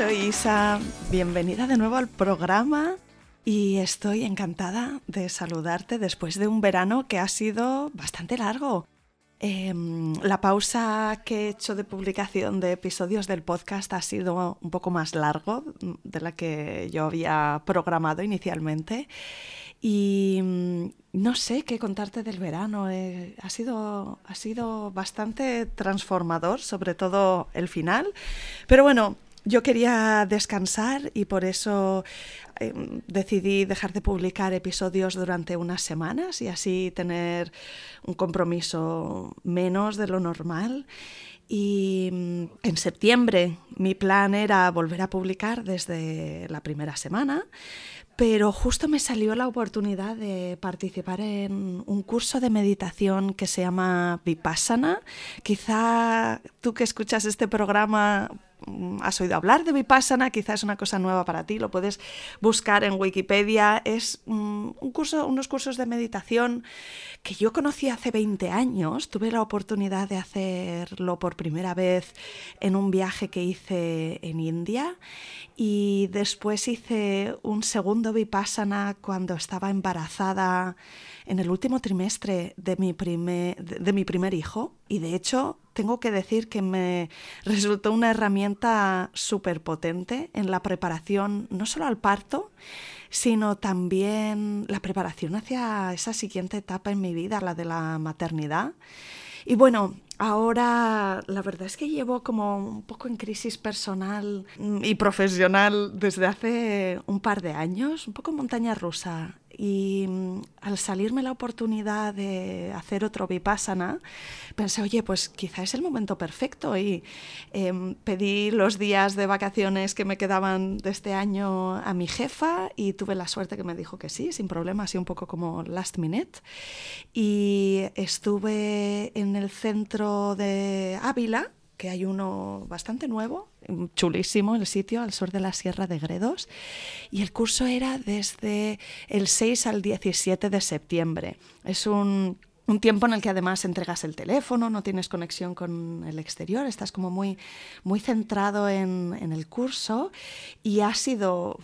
soy Isa. Bienvenida de nuevo al programa y estoy encantada de saludarte después de un verano que ha sido bastante largo. Em, la pausa que he hecho de publicación de episodios del podcast ha sido un poco más largo de la que yo había programado inicialmente. Y mm, no sé qué contarte del verano. Eh, ha, sido, ha sido bastante transformador, sobre todo el final. Pero bueno, yo quería descansar y por eso em, decidí dejar de publicar episodios durante unas semanas y así tener un compromiso menos de lo normal. Y mm, en septiembre mi plan era volver a publicar desde la primera semana, pero justo me salió la oportunidad de participar en un curso de meditación que se llama Vipassana. Quizá tú que escuchas este programa has oído hablar de Vipassana, quizás es una cosa nueva para ti, lo puedes buscar en Wikipedia. Es mm, un curso, unos cursos de meditación que yo conocí hace 20 años. Tuve la oportunidad de hacerlo por primera vez en un viaje que hice en India y después hice un segundo Vipassana cuando estaba embarazada en el último trimestre de mi primer, de mi primer hijo y de hecho tengo que decir que me resultó una herramienta súper potente en la preparación, no solo al parto, sino también la preparación hacia esa siguiente etapa en mi vida, la de la maternidad. Y bueno, ahora la verdad es que llevo como un poco en crisis personal y profesional desde hace un par de años, un poco montaña rusa. Y mm, al salirme la oportunidad de hacer otro Vipassana, pensé, oye, pues quizá es el momento perfecto. Y em, pedí los días de vacaciones que me quedaban de este año a mi jefa y tuve la suerte que me dijo que sí, sin problema, así un poco como last minute. Y estuve en el centro de Ávila, que hay uno bastante nuevo, chulísimo el sitio, al sur de la Sierra de Gredos. Y el curso era desde el 6 al 17 de septiembre. Es un tiempo en el que además entregas el teléfono, no tienes conexión con el exterior, estás como muy, muy centrado en, el curso y ha sido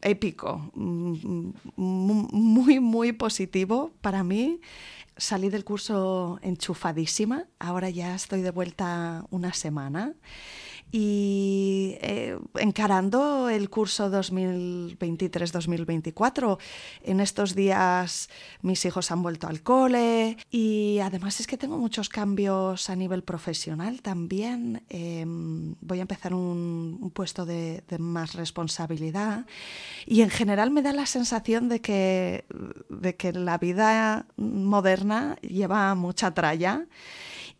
épico, muy, muy positivo para mí. Salí del curso enchufadísima, ahora ya estoy de vuelta una semana y eh, encarando el curso 2023-2024. En estos días mis hijos han vuelto al cole y además es que tengo muchos cambios a nivel profesional también. Em, voy a empezar un, puesto de, de, más responsabilidad y en general me da la sensación de que, de que la vida moderna lleva mucha tralla.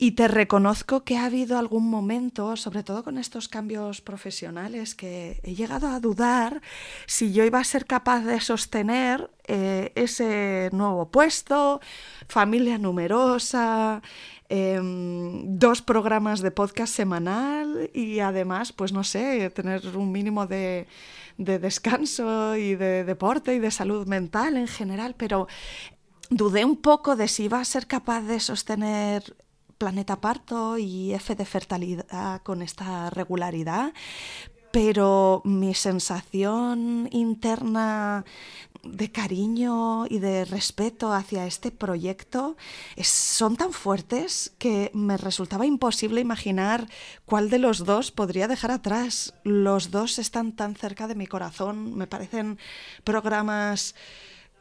Y te reconozco que ha habido algún momento, sobre todo con estos cambios profesionales, que he llegado a dudar si yo iba a ser capaz de sostener eh, ese nuevo puesto, familia numerosa, em, dos programas de podcast semanal y además, pues no sé, tener un mínimo de, de descanso y de deporte y de salud mental en general, pero dudé un poco de si iba a ser capaz de sostener Planeta Parto y F de fertilidad con esta regularidad, pero mi sensación interna de cariño y de respeto hacia este proyecto son tan fuertes que me resultaba imposible imaginar cuál de los dos podría dejar atrás. Los dos están tan cerca de mi corazón, me parecen programas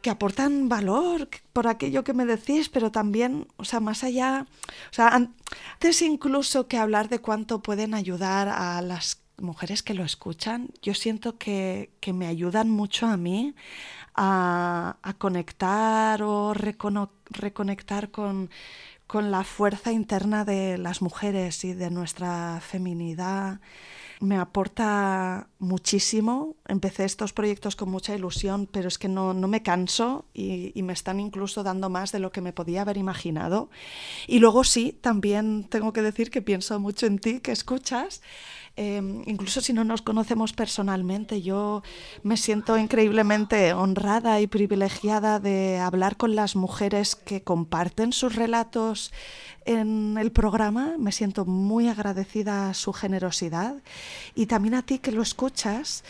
que aportan valor por aquello que me decís, pero también, o sea, más allá, o sea, antes incluso que hablar de cuánto pueden ayudar a las mujeres que lo escuchan, yo siento que, que me ayudan mucho a mí a, a conectar o reconectar con, con la fuerza interna de las mujeres y de nuestra feminidad me aporta muchísimo. Empecé estos proyectos con mucha ilusión, pero es que no, me canso y, y, me están incluso dando más de lo que me podía haber imaginado. Y luego sí, también tengo que decir que pienso mucho en ti, que escuchas. Em, incluso si no nos conocemos personalmente, yo me siento increíblemente honrada y privilegiada de hablar con las mujeres que comparten sus relatos en el programa. Me siento muy agradecida a su generosidad y también a ti que lo escuchas,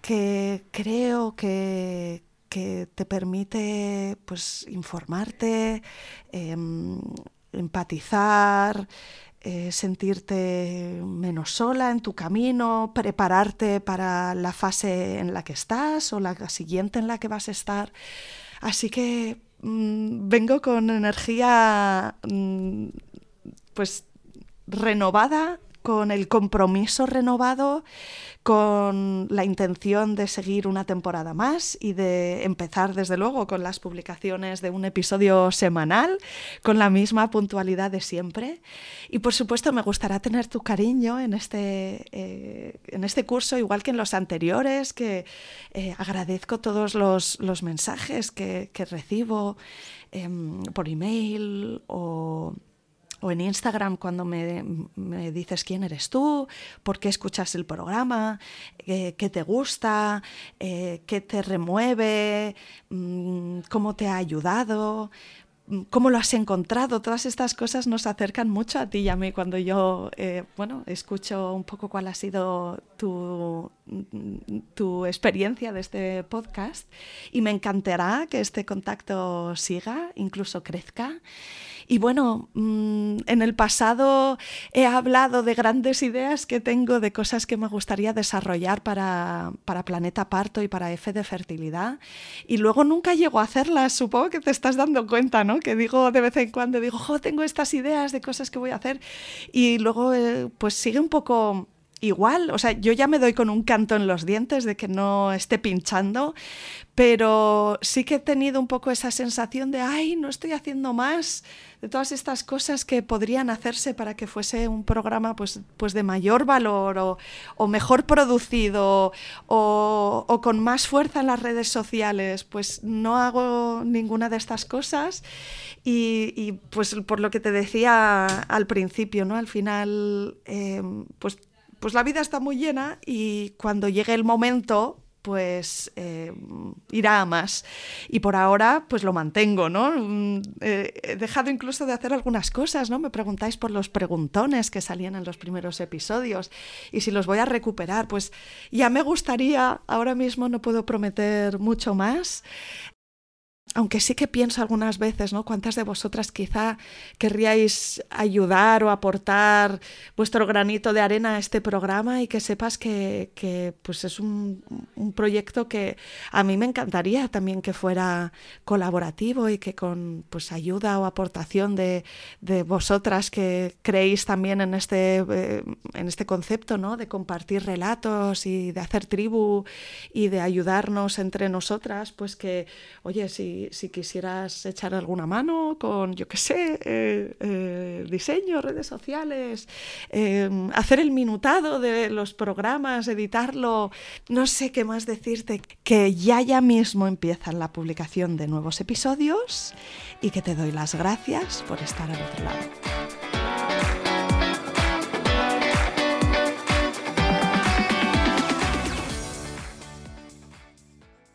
que creo que, te permite pues informarte, em, empatizar, eh, sentirte menos sola en tu camino, prepararte para la fase en la que estás o la siguiente en la que vas a estar. Así que mm, vengo con energía mm, pues renovada, con el compromiso renovado con la intención de seguir una temporada más y de empezar desde luego con las publicaciones de un episodio semanal con la misma puntualidad de siempre. Y por supuesto me gustará tener tu cariño en este, eh, en este curso, igual que en los anteriores, que eh, agradezco todos los, mensajes que, recibo em, por email o o en Instagram cuando me, dices quién eres tú, por qué escuchas el programa, eh, qué te gusta, eh, qué te remueve, mm, cómo te ha ayudado, mm, cómo lo has encontrado. Todas estas cosas nos acercan mucho a ti y a mí cuando yo eh, bueno, escucho un poco cuál ha sido tu, mm, tu experiencia de este podcast y me encantará que este contacto siga, incluso crezca. Y bueno, mm, en el pasado he hablado de grandes ideas que tengo, de cosas que me gustaría desarrollar para, Planeta Parto y para F de Fertilidad. Y luego nunca llego a hacerlas. Supongo que te estás dando cuenta, ¿no? Que digo de vez en cuando, digo, jo, tengo estas ideas de cosas que voy a hacer. Y luego, eh, pues sigue un poco igual, o sea, yo ya me doy con un canto en los dientes de que no esté pinchando, pero sí que he tenido un poco esa sensación de, ay, no estoy haciendo más de todas estas cosas que podrían hacerse para que fuese un programa pues, pues de mayor valor o, mejor producido o, con más fuerza en las redes sociales. Pues no hago ninguna de estas cosas y, y pues por lo que te decía al principio, ¿no? Al final, eh, pues pues la vida está muy llena y cuando llegue el momento, pues eh, irá a más. Y por ahora, pues lo mantengo, ¿no? Mm, eh, he dejado incluso de hacer algunas cosas, ¿no? Me preguntáis por los preguntones que salían en los primeros episodios y si los voy a recuperar, pues ya me gustaría, ahora mismo no puedo prometer mucho más, aunque sí que pienso algunas veces, ¿no? ¿Cuántas de vosotras quizá querríais ayudar o aportar vuestro granito de arena a este programa y que sepas que, pues es un, proyecto que a mí me encantaría también que fuera colaborativo y que con pues ayuda o aportación de, vosotras que creéis también en este, eh, en este concepto, ¿no? De compartir relatos y de hacer tribu y de ayudarnos entre nosotras, pues que, oye, si si, quisieras echar alguna mano con, yo qué sé, eh, eh, diseño, redes sociales, em, hacer el minutado de los programas, editarlo, no sé qué más decirte, que ya ya mismo empieza la publicación de nuevos episodios y que te doy las gracias por estar al otro lado.